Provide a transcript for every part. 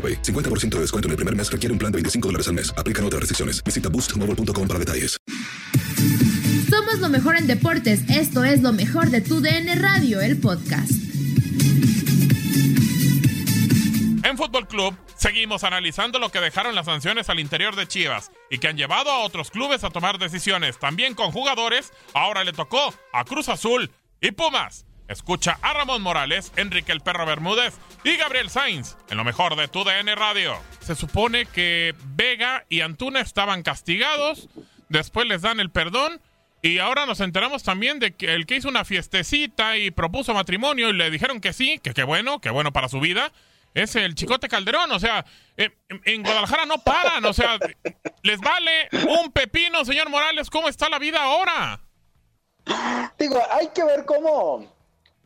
AroPay. 50% de descuento en el primer mes requiere un plan de 25 dólares al mes. Aplican otras restricciones. Visita boostmobile.com para detalles. Somos lo mejor en deportes. Esto es lo mejor de tu DN Radio, el podcast. En Fútbol Club seguimos analizando lo que dejaron las sanciones al interior de Chivas y que han llevado a otros clubes a tomar decisiones. También con jugadores, ahora le tocó a Cruz Azul y Pumas. Escucha a Ramón Morales, Enrique el Perro Bermúdez y Gabriel Sainz en lo mejor de tu DN Radio. Se supone que Vega y Antuna estaban castigados, después les dan el perdón y ahora nos enteramos también de que el que hizo una fiestecita y propuso matrimonio y le dijeron que sí, que qué bueno, que bueno para su vida, es el Chicote Calderón. O sea, eh, en Guadalajara no paran, o sea, les vale un pepino, señor Morales, ¿cómo está la vida ahora? Digo, hay que ver cómo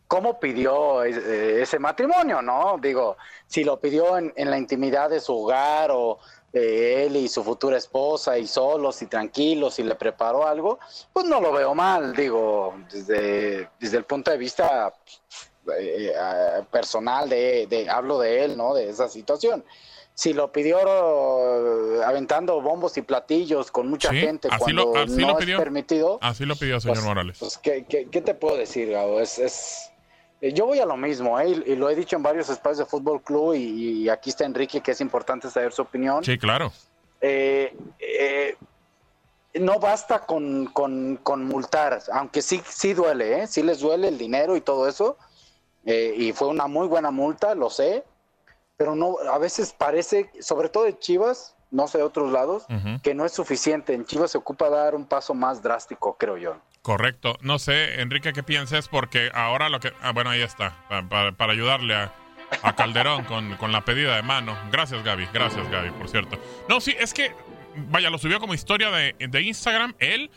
cómo pidió eh, ese matrimonio, ¿no? Digo, si lo pidió en, la intimidad de su hogar o eh, él y su futura esposa y solos y tranquilos y le preparó algo, pues no lo veo mal, digo, desde, desde el punto de vista eh, personal de, hablo de él, ¿no? De esa situación. Si lo pidió aventando bombos y platillos con mucha gente cuando no es permitido. Así lo pidió, señor pues, Morales. Pues, ¿qué, te puedo decir, Gabo? es, eh, yo voy a lo mismo, ¿eh? y lo he dicho en varios espacios de Fútbol Club, y, aquí está Enrique, que es importante saber su opinión. Sí, claro. Eh, no basta con, multar, aunque sí, sí duele, ¿eh? sí les duele el dinero y todo eso, y fue una muy buena multa, lo sé, pero no, a veces parece, sobre todo en Chivas, no sé de otros lados, que no es suficiente. En Chivas se ocupa dar un paso más drástico, creo yo. Correcto. No sé, Enrique, qué pienses, porque ahora lo que. Ah, bueno, ahí está. Para, ayudarle a, Calderón con, la pedida de mano. Gracias, Gaby. Gracias, Gaby, por cierto. No, sí, es que. Vaya, lo subió como historia de, Instagram, él,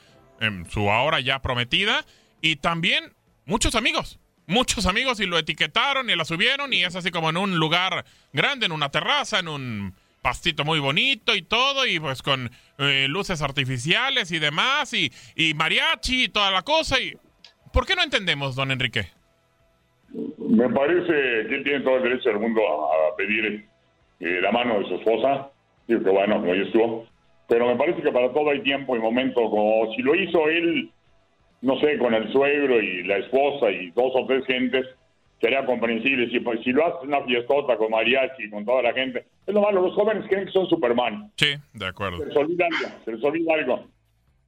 su ahora ya prometida, y también muchos amigos. Muchos amigos y lo etiquetaron y la subieron, y es así como en un lugar grande, en una terraza, en un pastito muy bonito y todo, y pues con eh, luces artificiales y demás, y, y mariachi y toda la cosa. Y... ¿Por qué no entendemos, don Enrique? Me parece que tiene todo el derecho del mundo a, pedir eh, la mano de su esposa. Digo que bueno, ya estuvo. Pero me parece que para todo hay tiempo y momento. Como si lo hizo él, no sé, con el suegro y la esposa y dos o tres gentes, sería comprensible. Si, pues, si lo haces una fiestota con mariachi, con toda la gente, es lo malo, los jóvenes creen que son Superman. Sí, de acuerdo. Se les olvida algo, se les olvida algo.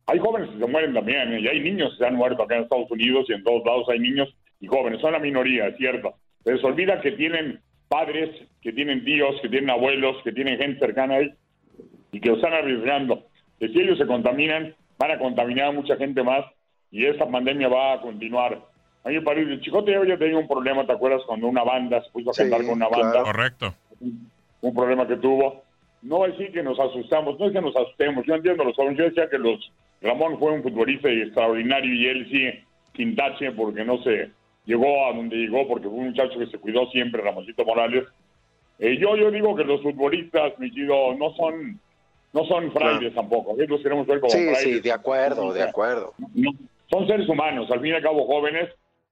Hay jóvenes que se mueren también, ¿eh? y hay niños que se han muerto acá en Estados Unidos y en todos lados hay niños y jóvenes, son la minoría, es cierto. Se les olvida que tienen padres, que tienen tíos, que tienen abuelos, que tienen gente cercana a ellos, y que lo están arriesgando. Que si ellos se contaminan, van a contaminar a mucha gente más y esta pandemia va a continuar. A mí me parece, Chicote ya tenía un problema, ¿te acuerdas? Cuando una banda se puso a cantar con una banda. Correcto. Un problema que tuvo. No es decir que nos asustamos, no es que nos asustemos. Yo entiendo los jóvenes. Yo decía que los Ramón fue un futbolista extraordinario y él sí, sin tache, porque no se llegó a donde llegó, porque fue un muchacho que se cuidó siempre, Ramoncito Morales. Eh, yo, yo digo que los futbolistas, mi chido, no son no son frailes tampoco. Los queremos ver como Sí, frailes. sí, de acuerdo, de acuerdo. No, son seres humanos, al fin y al cabo jóvenes,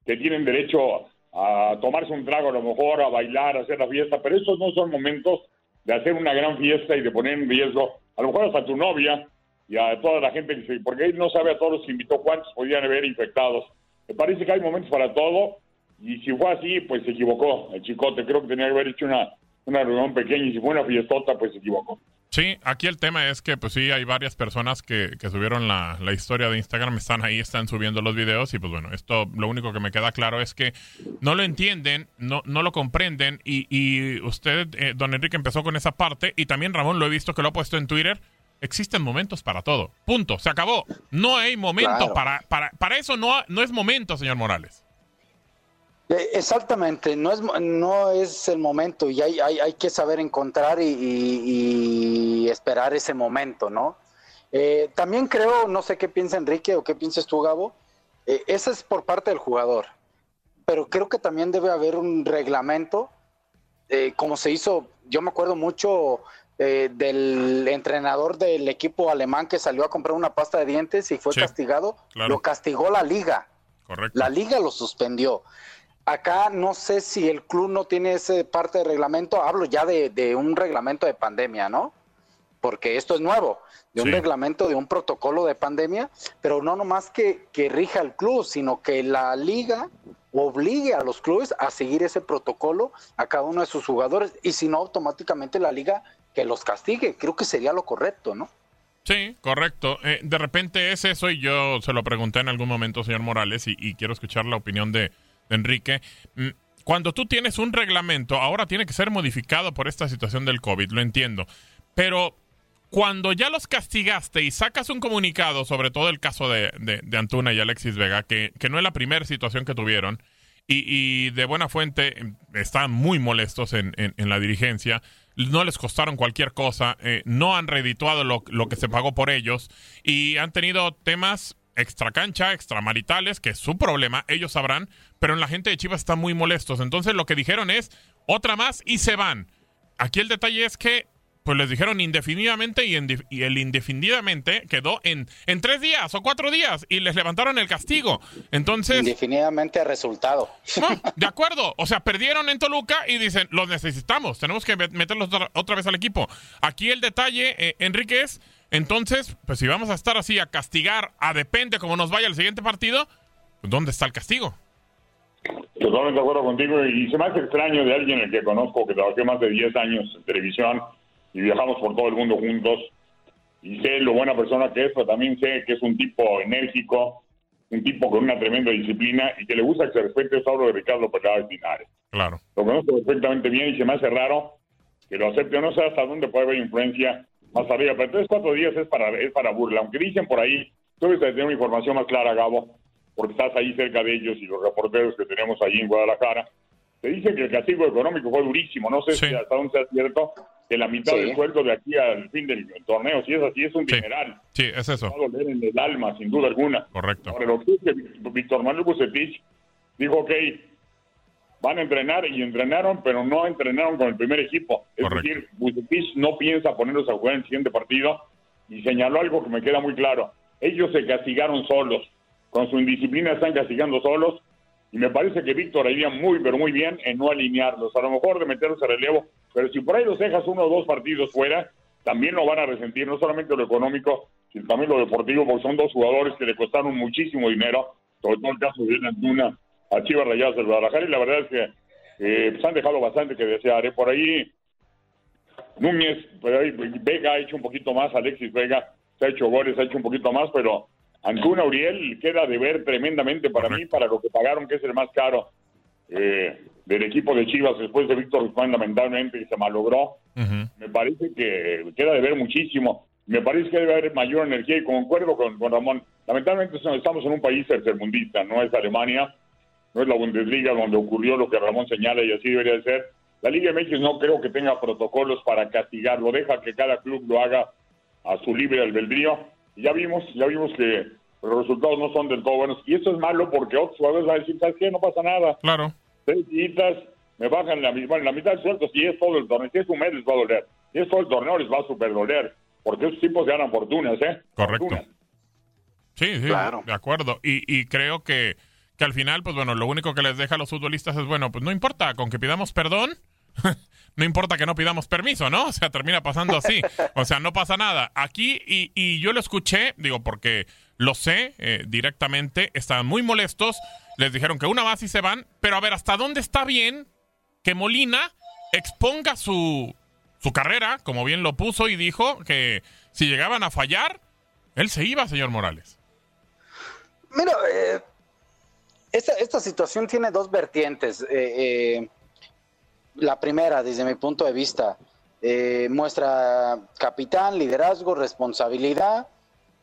que tienen derecho a tomarse un trago a lo mejor, a bailar, a hacer la fiesta, pero estos no son momentos de hacer una gran fiesta y de poner en riesgo, a lo mejor hasta tu novia y a toda la gente que se... Porque él no sabe a todos los que invitó cuántos podían haber infectados. Me parece que hay momentos para todo y si fue así, pues se equivocó el chicote. Creo que tenía que haber hecho una, una reunión pequeña y si fue una fiestota, pues se equivocó. Sí, aquí el tema es que, pues sí, hay varias personas que, que subieron la, la, historia de Instagram, están ahí, están subiendo los videos y pues bueno, esto lo único que me queda claro es que no lo entienden, no, no lo comprenden y, y usted, eh, don Enrique, empezó con esa parte y también Ramón lo he visto que lo ha puesto en Twitter. Existen momentos para todo. Punto. Se acabó. No hay momento Claro. para, para, para eso. No, no es momento, señor Morales. Eh, Exactamente, no es, no es el momento y hay, hay, hay que saber encontrar y, y- y esperar ese momento, ¿no? Eh, también creo, no sé qué piensa Enrique o qué piensas tú, Gabo, eh, ese es por parte del jugador, pero creo que también debe haber un reglamento, eh, como se hizo, yo me acuerdo mucho eh, del entrenador del equipo alemán que salió a comprar una pasta de dientes y fue Sí, castigado, claro. lo castigó la liga. Correcto. La liga lo suspendió. Acá no sé si el club no tiene ese parte de reglamento, hablo ya de, de un reglamento de pandemia, ¿no? Porque esto es nuevo, de un reglamento, de un protocolo de pandemia, pero no nomás que, que rija el club, sino que la liga obligue a los clubes a seguir ese protocolo a cada uno de sus jugadores y si no automáticamente la liga que los castigue, creo que sería lo correcto, ¿no? Sí, correcto. Eh, de repente es eso y yo se lo pregunté en algún momento, señor Morales, y, y quiero escuchar la opinión de Enrique. Mm, Cuando tú tienes un reglamento, ahora tiene que ser modificado por esta situación del COVID, lo entiendo. Pero cuando ya los castigaste y sacas un comunicado, sobre todo el caso de, de- Antuna y Alexis Vega, que, que no es la primera situación que tuvieron, y, y de buena fuente eh, están muy molestos en, en- en la dirigencia, no les costaron cualquier cosa, eh, no han redituado lo, lo que se pagó por ellos y han tenido temas extracancha, extramaritales, que es su problema, ellos sabrán, pero en la gente de Chivas están muy molestos. Entonces lo que dijeron es otra más y se van. Aquí el detalle es que pues les dijeron indefinidamente y, en- y el indefinidamente quedó en, en tres días o cuatro días y les levantaron el castigo. Entonces, Indefinidamente resultado. no, de acuerdo. O sea, perdieron en Toluca y dicen, los necesitamos, tenemos que met- meterlos otra, otra vez al equipo. Aquí el detalle, eh, Enrique, es, entonces, pues si vamos a estar así a castigar, a depende cómo nos vaya el siguiente partido, pues, ¿dónde está el castigo? Totalmente de acuerdo contigo y se me hace extraño de alguien el que conozco que trabajé más de 10 años en televisión y viajamos por todo el mundo juntos y sé lo buena persona que es, pero también sé que es un tipo enérgico, un tipo con una tremenda disciplina y que le gusta que se respete. Eso hablo de Ricardo Peláez Pinares. Claro. Lo conozco perfectamente bien y se me hace raro que lo acepte. No sé hasta dónde puede haber influencia más arriba, pero tres, cuatro días es para, es para burla. Aunque dicen por ahí, tú debes de tener una información más clara, Gabo, porque estás ahí cerca de ellos y los reporteros que tenemos allí en Guadalajara. Se dice que el castigo económico fue durísimo. No sé Sí. si hasta dónde sea cierto que la mitad Sí. del sueldo de aquí al fin del torneo, si es así, es un Sí. dineral. Sí, es eso. Va a doler en el alma, sin duda alguna. Correcto. Ahora, lo que es que Víctor Manuel Bucetich dijo, ok, van a entrenar y entrenaron, pero no entrenaron con el primer equipo. Es Correcto. decir, Bucetich no piensa ponerlos a jugar en el siguiente partido y señaló algo que me queda muy claro. Ellos se castigaron solos. Con su indisciplina están castigando solos y me parece que Víctor haría muy, pero muy bien en no alinearlos. A lo mejor de meterlos a relevo, pero si por ahí los dejas uno o dos partidos fuera, también lo van a resentir, no solamente lo económico, sino también lo deportivo, porque son dos jugadores que le costaron muchísimo dinero, sobre todo el caso de Antuna a Chivas Rayadas del Guadalajara, y la verdad es que eh, pues han dejado bastante que desear. ¿eh? Por ahí Núñez, por ahí Vega ha hecho un poquito más, Alexis Vega se ha hecho goles, ha hecho un poquito más, pero Antuna Uriel queda de ver tremendamente para mí, para lo que pagaron, que es el más caro. eh, del equipo de Chivas después de Víctor Guzmán, lamentablemente, y se malogró. Me parece que queda de ver muchísimo. Me parece que debe haber mayor energía y concuerdo con, con Ramón. Lamentablemente estamos en un país tercermundista, no es Alemania, no es la Bundesliga donde ocurrió lo que Ramón señala y así debería de ser. La Liga MX no creo que tenga protocolos para castigarlo, deja que cada club lo haga a su libre albedrío. Y ya vimos, ya vimos que los resultados no son del todo buenos. Y eso es malo porque otros jugadores van a decir, ¿sabes qué? No pasa nada. Claro. Seis me bajan la, bueno, la mitad del sueldo, si es todo el torneo, si es un mes les va a doler, si es todo el torneo les va a super doler, porque esos tipos ganan fortunas, ¿eh? Correcto. Sí, sí, de acuerdo. Y, y creo que, que al final, pues bueno, lo único que les deja a los futbolistas es, bueno, pues no importa, con que pidamos perdón, no importa que no pidamos permiso, ¿no? O sea, termina pasando así. O sea, no pasa nada. Aquí, y, y yo lo escuché, digo, porque lo sé eh, directamente, estaban muy molestos, les dijeron que una más y se van, pero a ver, ¿hasta dónde está bien que Molina exponga su, su carrera, como bien lo puso, y dijo que si llegaban a fallar, él se iba, señor Morales? Mira, eh, esta, situación tiene dos vertientes. Eh, la primera, desde mi punto de vista, muestra capitán, liderazgo, responsabilidad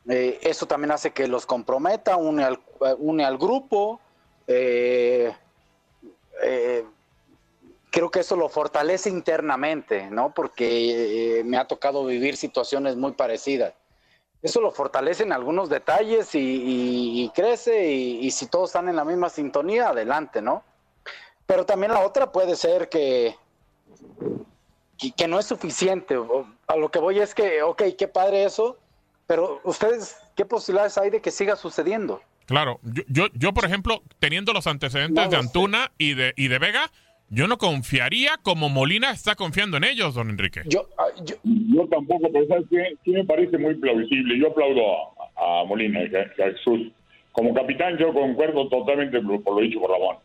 eh, eso también hace que los comprometa, une al, une al grupo. Eh, eh, creo que eso lo fortalece internamente, ¿no? Porque me ha tocado vivir situaciones muy parecidas. Eso lo fortalece en algunos detalles y, crece y, si todos están en la misma sintonía, adelante, ¿no? Pero también la otra puede ser que, que, que no es suficiente. A lo que voy es que, ok, qué padre eso, pero ustedes, ¿qué posibilidades hay de que siga sucediendo? Claro, yo, yo, yo por ejemplo, teniendo los antecedentes de Antuna y de, y de Vega, yo no confiaría como Molina está confiando en ellos, don Enrique. Yo, ah, yo... tampoco, pero ¿sabes qué? Sí me parece muy plausible. Yo aplaudo a, Molina, a, Jesús. Como capitán yo concuerdo totalmente por lo dicho por Ramón.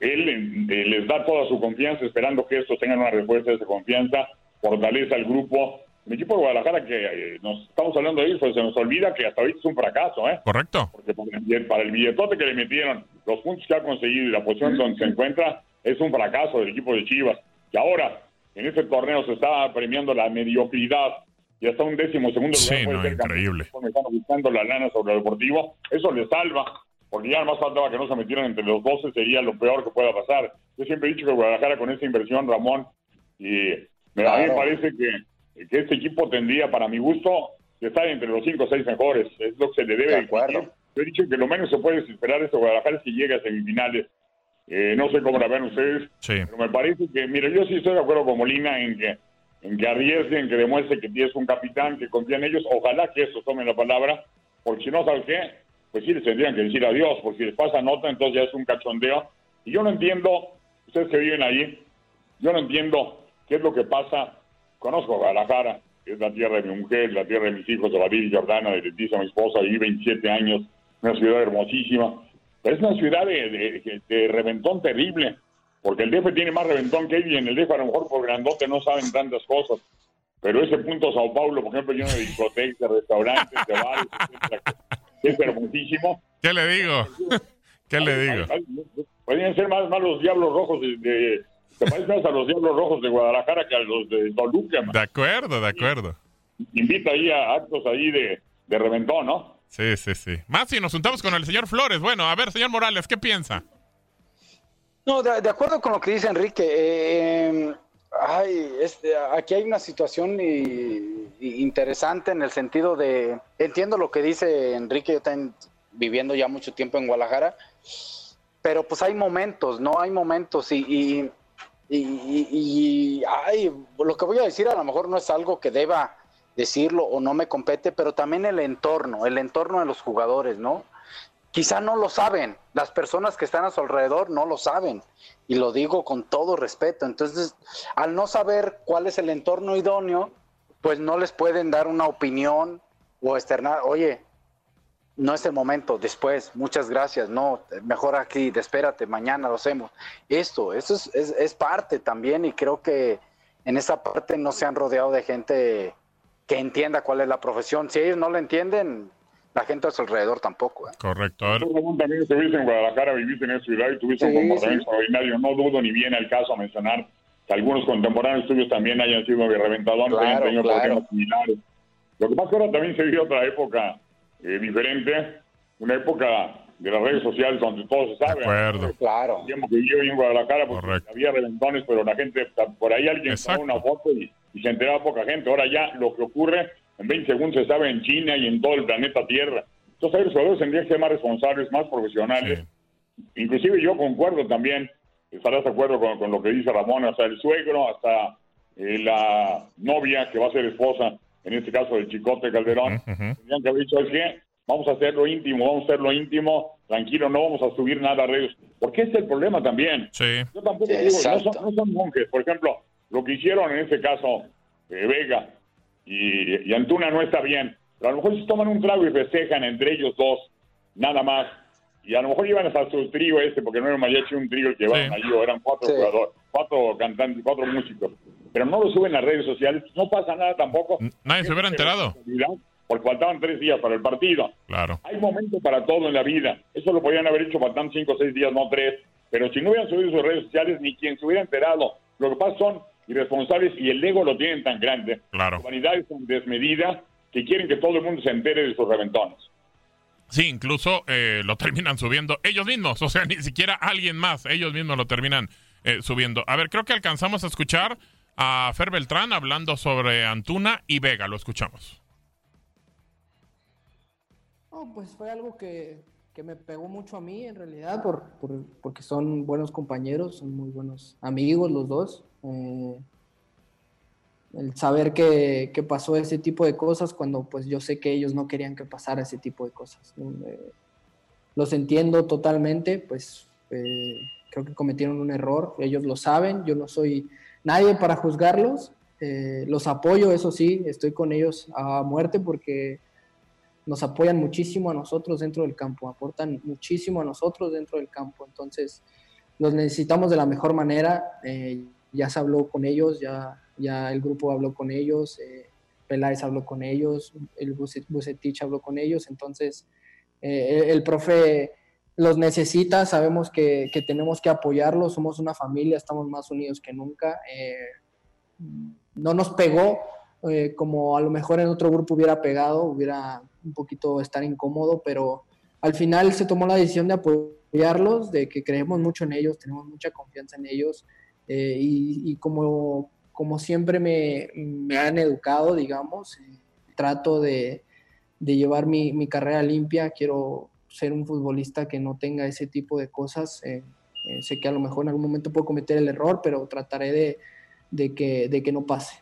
Él eh, les da toda su confianza esperando que estos tengan una respuesta de esa confianza, fortaleza al grupo el equipo de Guadalajara que eh, nos estamos hablando de eso, pues se nos olvida que hasta ahorita es un fracaso, ¿eh? Correcto. Porque para el billetote que le metieron, los puntos que ha conseguido y la posición donde se encuentra, es un fracaso del equipo de Chivas. Y ahora, en este torneo se está premiando la mediocridad y hasta un décimo segundo lugar. Sí, no, increíble. Están buscando la lana sobre el deportivo. Eso le salva, porque ya más faltaba que no se metieran entre los 12, sería lo peor que pueda pasar. Yo siempre he dicho que Guadalajara con esa inversión, Ramón, y a mí me parece que que este equipo tendría, para mi gusto, que estar entre los cinco o seis mejores. Es lo que se le debe. De acuerdo. Yo he dicho que lo menos se puede esperar esto Guadalajara es que llegue a semifinales. Eh, no sé cómo la ven ustedes, pero me parece que, mire, yo sí estoy de acuerdo con Molina en que en que arriesguen, que demuestre que tienes un capitán, que confía en ellos. Ojalá que eso tomen la palabra, porque si no, ¿sabes qué? Pues sí les tendrían que decir adiós, porque si les pasa nota, entonces ya es un cachondeo. Y yo no entiendo, ustedes que viven ahí, yo no entiendo qué es lo que pasa Conozco Guadalajara, que es la tierra de mi mujer, la tierra de mis hijos, de y Jordana, de Leticia, mi esposa, viví 27 años, una ciudad hermosísima, pero es una ciudad de, reventón terrible, porque el DF tiene más reventón que ella, y en el DF a lo mejor por grandote no saben tantas cosas, pero ese punto Sao Paulo, por ejemplo, lleno de discotecas, de restaurantes, de bares, es hermosísimo. ¿Qué le digo? ¿Qué le digo? Podrían ser más, más los diablos rojos de te pareces más a los Diablos Rojos de Guadalajara que a los de Toluca. De acuerdo, de acuerdo. Invita ahí a actos ahí de, de reventón, ¿no? Sí, sí, sí. Más si nos juntamos con el señor Flores. Bueno, a ver, señor Morales, ¿qué piensa? No, de, acuerdo con lo que dice Enrique. Eh, ay, este, aquí hay una situación interesante en el sentido de, entiendo lo que dice Enrique, yo estoy viviendo ya mucho tiempo en Guadalajara, pero pues hay momentos, ¿no? Hay momentos y y, ay, lo que voy a decir a lo mejor no es algo que deba decirlo o no me compete, pero también el entorno, el entorno de los jugadores, ¿no? Quizá no lo saben, las personas que están a su alrededor no lo saben, y lo digo con todo respeto. Entonces, al no saber cuál es el entorno idóneo, pues no les pueden dar una opinión o externar, oye, no es el momento, después, muchas gracias, no, mejor aquí, espérate, mañana lo hacemos. Esto, eso es, es, parte también y creo que en esa parte no se han rodeado de gente que entienda cuál es la profesión. Si ellos no lo entienden, la gente a su alrededor tampoco. ¿eh? Correcto. Tú también estuviste en Guadalajara, viviste en esa ciudad y tuviste un comportamiento extraordinario. No dudo ni viene el caso a mencionar que algunos contemporáneos tuyos también hayan sido reventadores, Claro, hayan tenido claro. problemas similares. Lo que pasa es que ahora también se vive otra época eh, diferente, una época de las redes sociales donde todo se sabe. De acuerdo. Claro. El tiempo que yo en Guadalajara, pues Correcto. había reventones, pero la gente, por ahí alguien Exacto. tomó una foto y, y se enteraba poca gente. Ahora ya lo que ocurre en 20 segundos se sabe en China y en todo el planeta Tierra. Entonces, ahí los jugadores tendrían que ser más responsables, más profesionales. Inclusive yo concuerdo también, estarás de acuerdo con, con lo que dice Ramón, hasta el suegro, hasta eh, la novia que va a ser esposa, en este caso del Chicote Calderón, tendrían que haber dicho, es que vamos a hacerlo íntimo, vamos a hacerlo íntimo, tranquilo, no vamos a subir nada a redes. Porque ese es el problema también. Sí. Yo tampoco Sí, digo, no son, no son monjes. Por ejemplo, lo que hicieron en este caso eh, Vega y, y Antuna no está bien. Pero a lo mejor si toman un trago y festejan entre ellos dos, nada más. Y a lo mejor llevan hasta su trío este, porque no era un mariachi, un trío el que llevaban Sí. allí, o eran cuatro Sí. jugadores, cuatro cantantes, cuatro músicos. Pero no lo suben a redes sociales, no pasa nada tampoco. Nadie se hubiera enterado. Porque faltaban tres días para el partido. Claro. Hay momentos para todo en la vida. Eso lo podían haber hecho faltando cinco o seis días, no tres. Pero si no hubieran subido sus redes sociales, ni quien se hubiera enterado. Lo que pasa son irresponsables y el ego lo tienen tan grande. Claro. Su vanidad es tan desmedida que quieren que todo el mundo se entere de sus reventones. Sí, incluso eh, lo terminan subiendo ellos mismos, o sea, ni siquiera alguien más, ellos mismos lo terminan eh, subiendo. A ver, creo que alcanzamos a escuchar a Fer Beltrán hablando sobre Antuna y Vega, lo escuchamos. No, pues fue algo que, que me pegó mucho a mí en realidad, por, por- porque son buenos compañeros, son muy buenos amigos los dos. Eh, el saber que, que pasó ese tipo de cosas cuando pues yo sé que ellos no querían que pasara ese tipo de cosas. Eh, los entiendo totalmente, pues eh, creo que cometieron un error, ellos lo saben, yo no soy nadie para juzgarlos, eh, los apoyo, eso sí, estoy con ellos a muerte porque nos apoyan muchísimo a nosotros dentro del campo, aportan muchísimo a nosotros dentro del campo, entonces los necesitamos de la mejor manera, eh, ya se habló con ellos, ya, ya el grupo habló con ellos, eh, Peláez habló con ellos, el Buce- Bucetich habló con ellos, entonces eh, el, el profe los necesita, sabemos que, que tenemos que apoyarlos, somos una familia, estamos más unidos que nunca. no nos pegó como a lo mejor en otro grupo hubiera pegado, hubiera un poquito estar incómodo, pero al final se tomó la decisión de apoyarlos, de que creemos mucho en ellos, tenemos mucha confianza en ellos eh, y, como, como siempre me, me han educado, digamos, eh, trato de, de llevar mi, mi carrera limpia, quiero ser un futbolista que no tenga ese tipo de cosas. eh, sé que a lo mejor en algún momento puedo cometer el error, pero trataré de, de que, de que no pase.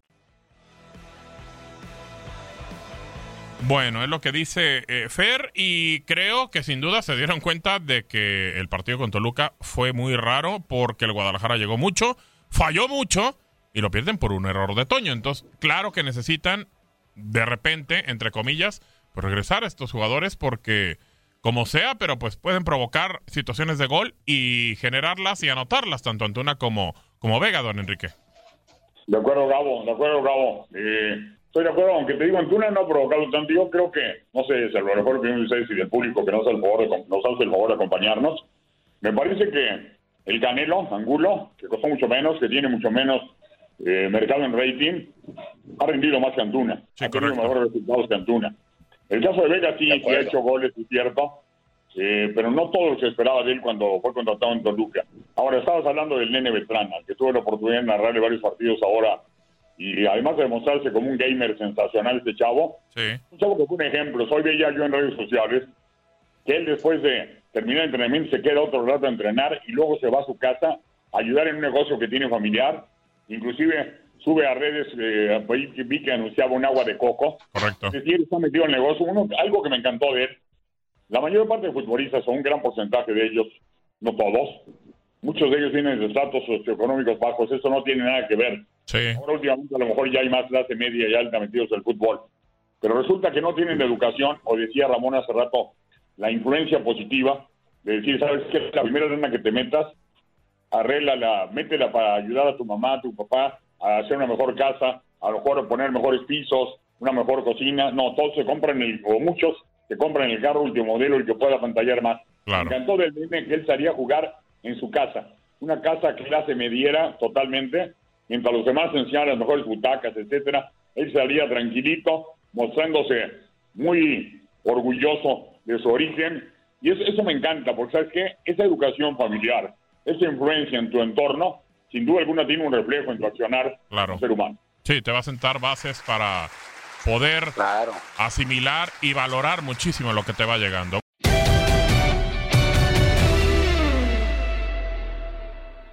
Bueno, es lo que dice eh, Fer y creo que sin duda se dieron cuenta de que el partido con Toluca fue muy raro porque el Guadalajara llegó mucho, falló mucho y lo pierden por un error de Toño. Entonces, claro que necesitan de repente, entre comillas, pues regresar a estos jugadores porque como sea, pero pues pueden provocar situaciones de gol y generarlas y anotarlas, tanto Antuna como, como Vega, don Enrique. De acuerdo, Gabo, de acuerdo, Gabo. Eh, estoy de acuerdo, aunque te digo, Antuna no ha provocado tanto. Yo creo que, no sé, es a lo mejor opinión de ustedes y del público que nos hace el favor de, nos hace el favor de acompañarnos. Me parece que el Canelo, Angulo, que costó mucho menos, que tiene mucho menos eh, mercado en rating, ha rendido más que Antuna. ha tenido mejores resultados que Antuna. El caso de Vega sí, sí ha hecho goles, es cierto, eh, pero no todo lo que se esperaba de él cuando fue contratado en Toluca. Ahora, estabas hablando del nene Beltrán, que tuve la oportunidad de narrarle varios partidos ahora, y además de demostrarse como un gamer sensacional este chavo, un chavo que fue un ejemplo. Hoy veía yo en redes sociales que él después de terminar el entrenamiento se queda otro rato a entrenar y luego se va a su casa a ayudar en un negocio que tiene familiar. Inclusive sube a redes, eh, vi que anunciaba un agua de coco. Correcto. Es decir, está metido en el negocio. Uno, algo que me encantó de él, la mayor parte de futbolistas, o un gran porcentaje de ellos, no todos, muchos de ellos vienen de estratos socioeconómicos bajos, eso no tiene nada que ver. Sí. Ahora últimamente a lo mejor ya hay más clase media y alta metidos en el fútbol. Pero resulta que no tienen educación, o decía Ramón hace rato, la influencia positiva de decir, ¿sabes qué? La primera lana que te metas, arréglala, métela para ayudar a tu mamá, a tu papá, a hacer una mejor casa, a lo mejor poner mejores pisos, una mejor cocina. No, todos se compran, el, o muchos se compran el carro último modelo y que pueda pantallar más. Claro. Me encantó del nene que él salía a jugar en su casa. Una casa que clase mediera totalmente, mientras los demás enseñaban las mejores butacas, etcétera. Él salía tranquilito, mostrándose muy orgulloso de su origen. Y eso, eso me encanta, porque ¿sabes qué? Esa educación familiar, esa influencia en tu entorno, sin duda alguna tiene un reflejo en tu accionar Claro. como ser humano. Sí, te va a sentar bases para poder Claro. asimilar y valorar muchísimo lo que te va llegando.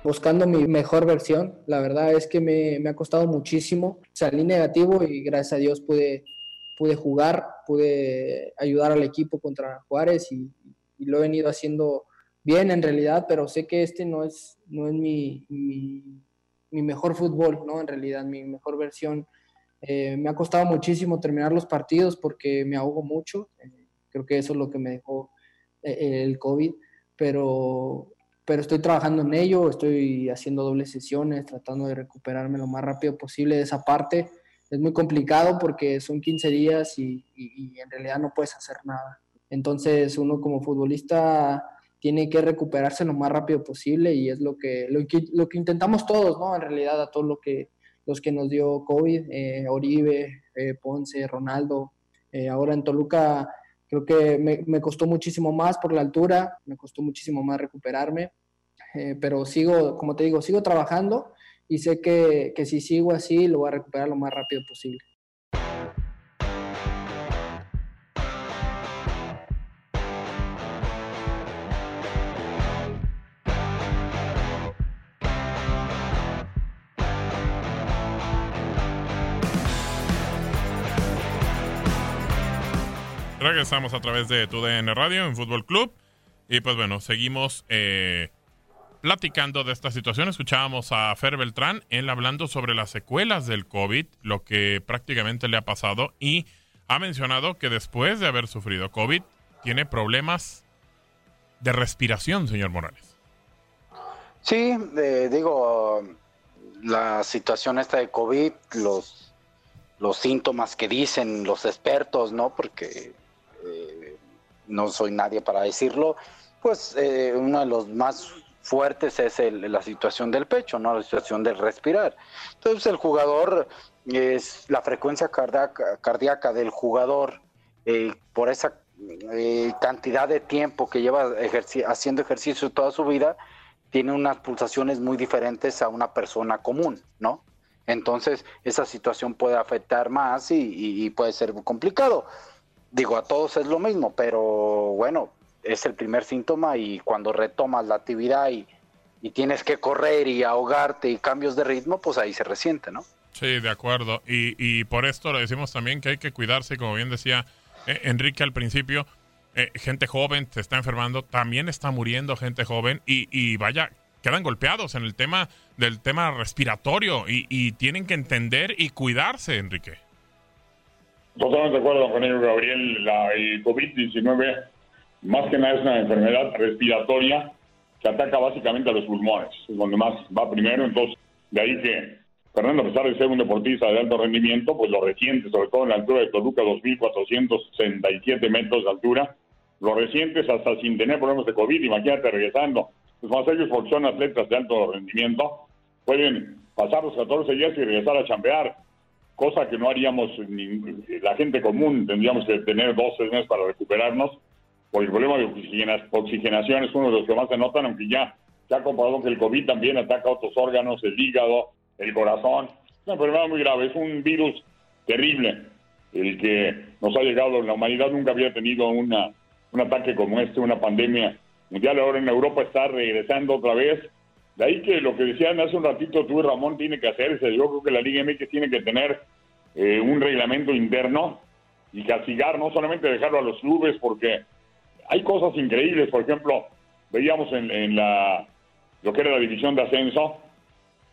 Buscando mi mejor versión. La verdad es que me, ha costado muchísimo. Salí negativo y gracias a Dios pude, pude jugar, pude ayudar al equipo contra Juárez y, lo he venido haciendo bien en realidad, pero sé que este no es, no es mi, mi, mi mejor fútbol, ¿no? En realidad, mi mejor versión. Eh, me ha costado muchísimo terminar los partidos porque me ahogo mucho. Eh, creo que eso es lo que me dejó eh, el COVID, pero, pero estoy trabajando en ello, estoy haciendo dobles sesiones, tratando de recuperarme lo más rápido posible de esa parte. Es muy complicado porque son 15 días y, en realidad no puedes hacer nada. Entonces uno como futbolista tiene que recuperarse lo más rápido posible y es lo que, lo que, lo que intentamos todos, ¿no? En realidad a todos lo que, los que nos dio COVID, eh, Oribe, eh, Ponce, Ronaldo. Eh, ahora en Toluca creo que me, me, costó muchísimo más por la altura, me costó muchísimo más recuperarme, eh, pero sigo, como te digo, sigo trabajando y sé que, que si sigo así lo voy a recuperar lo más rápido posible. Regresamos a través de tu DN Radio en Fútbol Club. Y pues bueno, seguimos eh, platicando de esta situación. Escuchábamos a Fer Beltrán, él hablando sobre las secuelas del COVID, lo que prácticamente le ha pasado. Y ha mencionado que después de haber sufrido COVID, tiene problemas de respiración, señor Morales. Sí, eh, digo, la situación esta de COVID, los, los síntomas que dicen los expertos, ¿no? Porque no soy nadie para decirlo, pues eh, uno de los más fuertes es el, la situación del pecho, ¿no? La situación del respirar. Entonces el jugador, es la frecuencia cardíaca, del jugador eh, por esa eh, cantidad de tiempo que lleva haciendo ejercicio toda su vida, tiene unas pulsaciones muy diferentes a una persona común, ¿no? Entonces esa situación puede afectar más y, y puede ser complicado. Digo, a todos es lo mismo, pero bueno, es el primer síntoma y cuando retomas la actividad y, y, tienes que correr y ahogarte y cambios de ritmo, pues ahí se resiente, ¿no? Sí, de acuerdo. Y, y por esto le decimos también que hay que cuidarse, como bien decía eh, Enrique al principio, eh, gente joven se está enfermando, también está muriendo gente joven y, y vaya, quedan golpeados en el tema del tema respiratorio y, y tienen que entender y cuidarse, Enrique. Totalmente de acuerdo con Gabriel. La, el COVID-19 más que nada es una enfermedad respiratoria que ataca básicamente a los pulmones, es donde más va primero, entonces de ahí que Fernando, a pesar de ser un deportista de alto rendimiento, pues lo reciente, sobre todo en la altura de Toluca, 2.467 metros de altura, lo recientes hasta sin tener problemas de COVID, imagínate regresando. Pues más ellos, porque son atletas de alto rendimiento, pueden pasar los 14 días y regresar a chambear, cosa que no haríamos ni, la gente común, tendríamos que tener dos, tres meses para recuperarnos, por el problema de oxigenación es uno de los que más se notan, aunque ya se ha comprobado que el COVID también ataca otros órganos, el hígado, el corazón. Es una enfermedad muy grave, es un virus terrible, el que nos ha llegado. La humanidad nunca había tenido una, un ataque como este, una pandemia mundial. Ahora en Europa está regresando otra vez De ahí que lo que decían hace un ratito tú y Ramón tiene que hacerse. Yo creo que la Liga MX tiene que tener eh, un reglamento interno y castigar, no solamente dejarlo a los clubes, porque hay cosas increíbles. Por ejemplo, veíamos en, la lo que era la división de ascenso,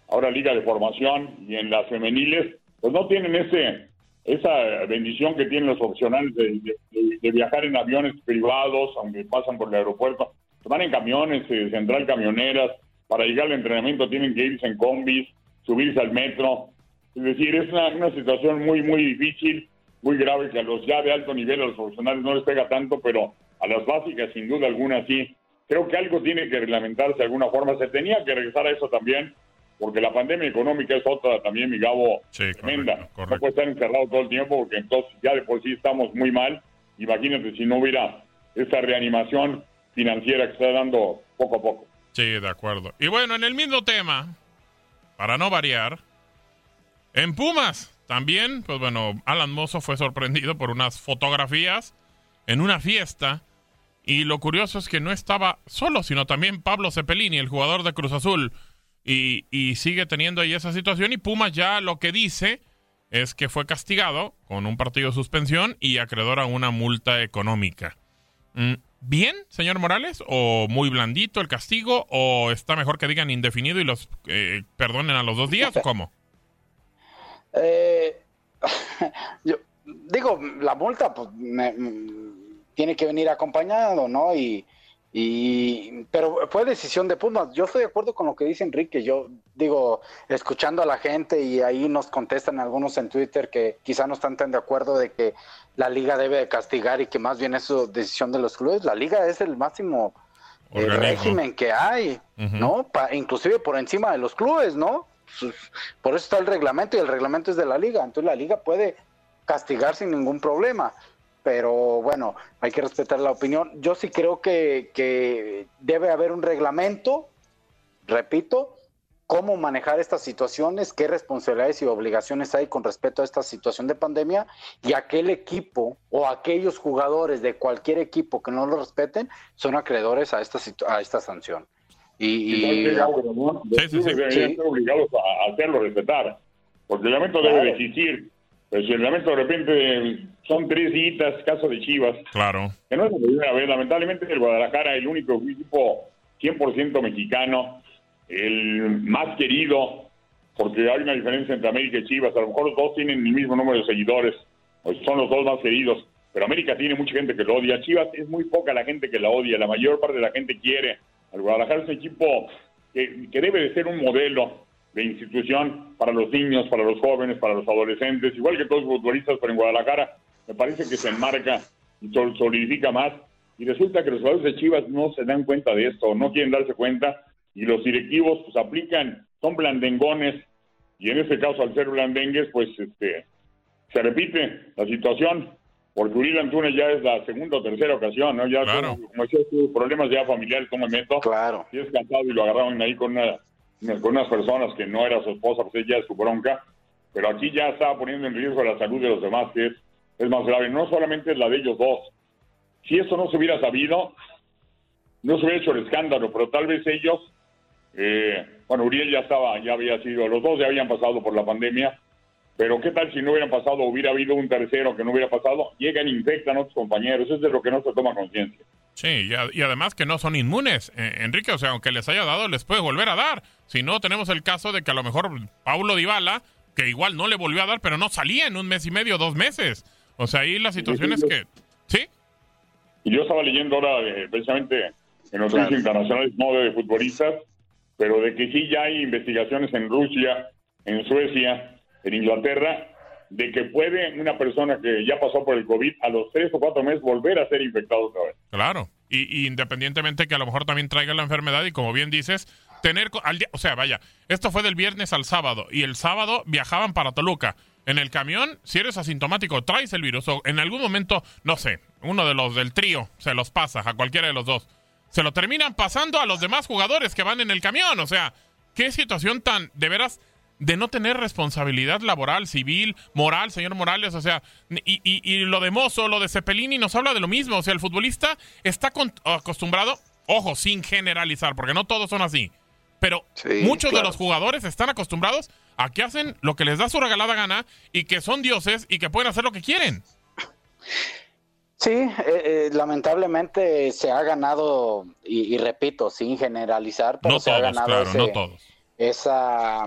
ahora Liga de Formación y en las femeniles, pues no tienen ese esa bendición que tienen los opcionales de, viajar en aviones privados, aunque pasan por el aeropuerto, van en camiones, eh, central camioneras, para llegar al entrenamiento tienen que irse en combis, subirse al metro, es decir, es una, una situación muy, muy difícil, muy grave, que a los ya de alto nivel, a los profesionales no les pega tanto, pero a las básicas, sin duda alguna, sí. Creo que algo tiene que reglamentarse de alguna forma. Se tenía que regresar a eso también, porque la pandemia económica es otra también, mi Gabo, tremenda. No puede estar encerrado todo el tiempo, porque entonces ya de por sí estamos muy mal. Imagínate si no hubiera esa reanimación financiera que está dando poco a poco. Sí, de acuerdo. Y bueno, en el mismo tema, para no variar, en Pumas también, pues bueno, Alan Mozo fue sorprendido por unas fotografías en una fiesta. Y lo curioso es que no estaba solo, sino también Pablo Cepelini, el jugador de Cruz Azul. Y, sigue teniendo ahí esa situación. Y Pumas ya lo que dice es que fue castigado con un partido de suspensión y acreedor a una multa económica. Mm, ¿Bien, señor Morales? ¿O muy blandito el castigo? ¿O está mejor que digan indefinido y los eh, perdonen a los dos días? ¿O cómo? Eh, yo digo, la multa pues, me- mm, tiene que venir acompañado, ¿no? Y, y pero fue decisión de Pumas. Yo estoy de acuerdo con lo que dice Enrique. Yo digo, escuchando a la gente y ahí nos contestan algunos en Twitter que quizá no están tan de acuerdo de que la liga debe de castigar y que más bien es decisión de los clubes. La liga es el máximo eh, régimen que hay. ¿no? Pa- inclusive por encima de los clubes, ¿no? Por eso está el reglamento y el reglamento es de la liga. Entonces la liga puede castigar sin ningún problema. Pero bueno, hay que respetar la opinión. Yo sí creo que, que debe haber un reglamento, repito, cómo manejar estas situaciones, qué responsabilidades y obligaciones hay con respecto a esta situación de pandemia y aquel equipo o aquellos jugadores de cualquier equipo que no lo respeten son acreedores a esta, a esta sanción. Y, y-. Los Sí, sí, sí. obligados a hacerlo respetar, porque el reglamento Claro. debe de existir. Si el reglamento de repente son tres citas, caso de Chivas, Claro. que no es la primera vez, lamentablemente el Guadalajara, el único equipo 100% mexicano, el más querido, porque hay una diferencia entre América y Chivas, a lo mejor los dos tienen el mismo número de seguidores, son los dos más queridos, pero América tiene mucha gente que lo odia, Chivas es muy poca la gente que la odia, la mayor parte de la gente quiere, el Guadalajara es un equipo que, que debe de ser un modelo de institución para los niños, para los jóvenes, para los adolescentes, igual que todos los futbolistas, pero en Guadalajara me parece que se enmarca y sol- solidifica más. Y resulta que los jugadores de Chivas no se dan cuenta de esto, no quieren darse cuenta, y los directivos pues aplican, son blandengones, y en este caso al ser blandengues, pues este se repite la situación, porque Uriel Antuna ya es la segunda o tercera ocasión, ¿no? Ya son, como decías problemas ya familiares, como meto. Claro. Si es cansado y lo agarraron ahí con, una- con unas personas que no era su esposa, pues ella es su bronca. Pero aquí ya estaba poniendo en riesgo la salud de los demás, que es, es más grave. No solamente es la de ellos dos. Si eso no se hubiera sabido, no se hubiera hecho el escándalo, pero tal vez ellos, eh, bueno, Uriel ya estaba, ya había sido, los dos ya habían pasado por la pandemia, pero qué tal si no hubieran pasado, hubiera habido un tercero que no hubiera pasado, llegan infectan a otros compañeros, eso es de lo que no se toma conciencia. Sí, y, a- y además que no son inmunes, eh, Enrique, o sea, aunque les haya dado, les puede volver a dar. Si no, tenemos el caso de que a lo mejor Paulo Dybala, que igual no le volvió a dar, pero no salía en un mes y medio, dos meses. O sea, ahí la situación es que... ¿Sí? Y yo estaba leyendo ahora, eh, precisamente en noticias internacionales, no de futbolistas, pero de que sí ya hay investigaciones en Rusia, en Suecia, en Inglaterra, de que puede una persona que ya pasó por el COVID a los tres o cuatro meses volver a ser infectado otra vez. Claro. Y, y independientemente que a lo mejor también traiga la enfermedad y como bien dices, tener al día, o sea, vaya, esto fue del viernes al sábado y el sábado viajaban para Toluca. En el camión, si eres asintomático, traes el virus o en algún momento, no sé, uno de los del trío se los pasa a cualquiera de los dos. Se lo terminan pasando a los demás jugadores que van en el camión, o sea, qué situación tan de veras de no tener responsabilidad laboral, civil, moral, señor Morales, o sea, y, y- y lo de Mozo, lo de Cepelini nos habla de lo mismo, o sea, el futbolista está con- acostumbrado, ojo, sin generalizar, porque no todos son así, Pero muchos de los jugadores están acostumbrados a que hacen lo que les da su regalada gana y que son dioses y que pueden hacer lo que quieren. Sí, eh, eh, lamentablemente se ha ganado, y, repito, sin generalizar, pero se ha ganado esa,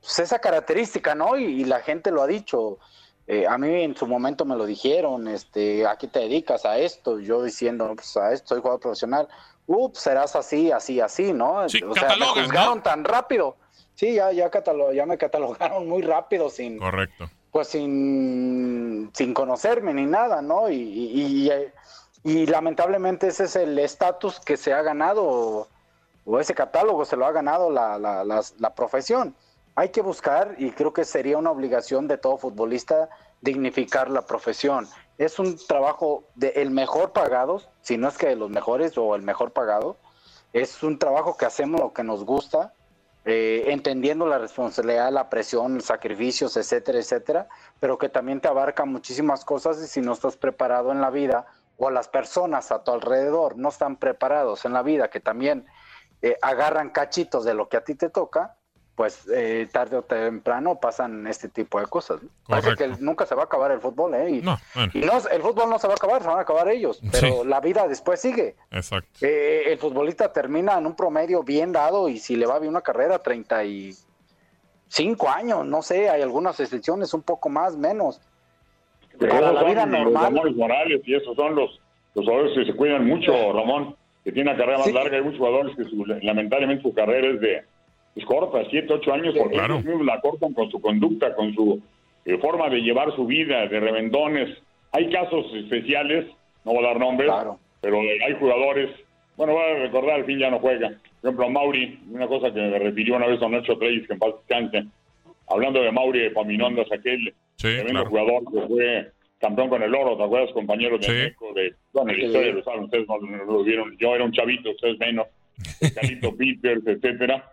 pues, esa característica, ¿no? Y, la gente lo ha dicho. Eh, a mí en su momento me lo dijeron, este, ¿a qué te dedicas a esto? Yo diciendo, pues a esto soy jugador profesional. Ups, serás así, así, así, ¿no? Sí, o sea, me juzgaron tan rápido. Sí, ya, ya, ya me catalogaron muy rápido sin... Correcto pues sin, sin conocerme ni nada, ¿no? Y, y, lamentablemente ese es el estatus que se ha ganado, o ese catálogo se lo ha ganado la, la, la, profesión. Hay que buscar, y creo que sería una obligación de todo futbolista, dignificar la profesión. Es un trabajo de el mejor pagado, si no es que de los mejores o el mejor pagado. Es un trabajo que hacemos lo que nos gusta, eh, entendiendo la responsabilidad, la presión, sacrificios, etcétera, etcétera, pero que también te abarca muchísimas cosas y si no estás preparado en la vida o las personas a tu alrededor no están preparados en la vida, que también eh, agarran cachitos de lo que a ti te toca, pues eh, tarde o temprano pasan este tipo de cosas. Parece que nunca se va a acabar el fútbol, ¿eh? Y, no, el fútbol no se va a acabar, se van a acabar ellos, pero la vida después sigue. Exacto. Eh, el futbolista termina en un promedio bien dado y si le va bien una carrera, 35 años, no sé, hay algunas excepciones, un poco más, menos. Para la vida normal. Los Morales y esos son los, los jugadores que se cuidan mucho, Ramón, que tiene una carrera más larga. Hay muchos jugadores que lamentablemente su carrera es de es corta, siete, ocho años, porque ellos mismos la cortan con su conducta, con su eh, forma de llevar su vida, de revendones. Hay casos especiales, no voy a dar nombres, pero hay jugadores, bueno, voy a recordar, al fin ya no juega. Por ejemplo, Mauri, una cosa que me refirió una vez a Nacho Reyes, que en paz descanse, hablando de Mauri de Paminondas, aquel tremendo jugador que fue campeón con el oro, ¿te acuerdas, compañeros de México? De, bueno, la historia lo saben, ustedes no, lo vieron, yo era un chavito, ustedes menos, Carlito Peters, etcétera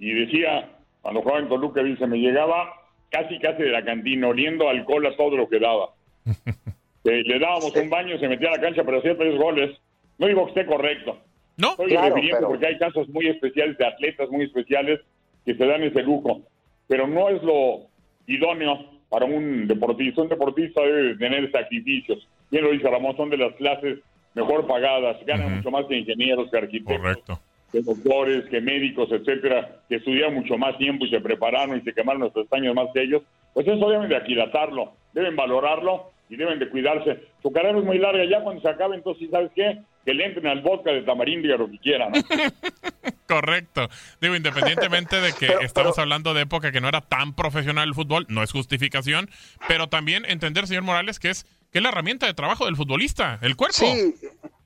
y decía, cuando jugaba en Toluca, dice, me llegaba casi casi de la cantina, oliendo alcohol a todo lo que daba. Eh, le dábamos un baño, se metía a la cancha, pero hacía tres goles. No digo que esté correcto. No, Estoy refiriendo porque hay casos muy especiales de atletas muy especiales que se dan ese lujo, pero no es lo idóneo para un deportista. Un deportista debe tener sacrificios. Bien lo dice Ramón, son de las clases mejor pagadas, ganan mucho más que ingenieros, que arquitectos. Correcto que doctores, que médicos, etcétera, que estudiaron mucho más tiempo y se prepararon y se quemaron los pestaños más que ellos, pues eso deben de aquilatarlo, deben valorarlo y deben de cuidarse. Su carrera es muy larga, ya cuando se acabe, entonces, ¿sabes qué? Que le entren al vodka de tamarindo y a lo que quieran. Correcto. Digo, independientemente de que estamos hablando de época que no era tan profesional el fútbol, no es justificación, pero también entender, señor Morales, que es, que es la herramienta de trabajo del futbolista, el cuerpo. Sí,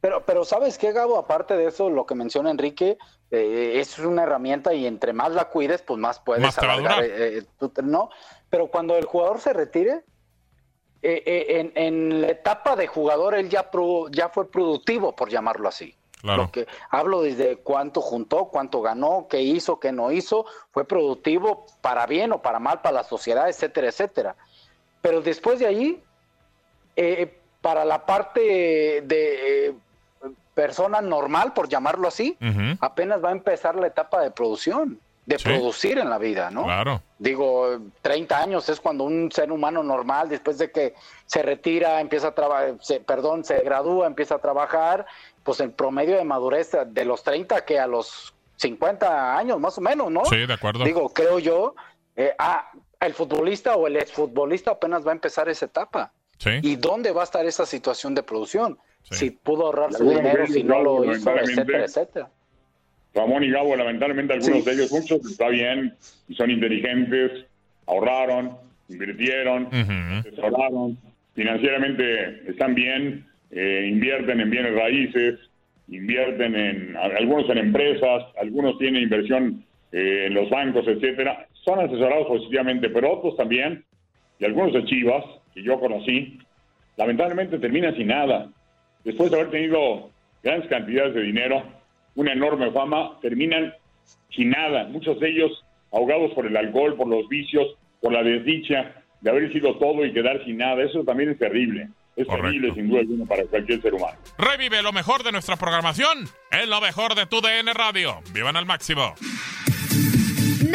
pero, pero ¿sabes qué, Gabo? Aparte de eso, lo que menciona Enrique, eh, es una herramienta y entre más la cuides, pues más puedes alargar. Eh, eh, ¿no? Pero cuando el jugador se retire, en, en, la etapa de jugador, él ya, ya fue productivo, por llamarlo así. Lo que hablo desde cuánto juntó, cuánto ganó, qué hizo, qué no hizo, fue productivo para bien o para mal para la sociedad, etcétera, etcétera. Pero después de ahí, para la parte de persona normal, por llamarlo así, apenas va a empezar la etapa de producción, de producir en la vida, ¿no? Claro. Digo, 30 años es cuando un ser humano normal, después de que se retira, empieza a trabajar, perdón, se gradúa, empieza a trabajar, pues el promedio de madurez de los 30 que a los 50 años, más o menos, ¿no? Sí, de acuerdo. Digo, creo yo, eh, ah, el futbolista o el exfutbolista apenas va a empezar esa etapa. Sí. ¿Y dónde va a estar esa situación de producción? si pudo ahorrar su dinero, si no lo hizo, etcétera, etcétera. Ramón y Gabo, lamentablemente algunos de ellos, muchos, está bien, y son inteligentes, ahorraron, invirtieron, asesoraron, financieramente están bien, eh, invierten en bienes raíces, invierten en, algunos en empresas, algunos tienen inversión eh, en los bancos, etcétera, son asesorados positivamente, pero otros también, y algunos de Chivas, que yo conocí, lamentablemente terminan sin nada después de haber tenido grandes cantidades de dinero, una enorme fama, terminan sin nada. Muchos de ellos ahogados por el alcohol, por los vicios, por la desdicha de haber sido todo y quedar sin nada. Eso también es terrible. Es terrible, sin duda alguna, para cualquier ser humano. Revive lo mejor de nuestra programación en lo mejor de tu DN Radio. ¡Vivan al máximo!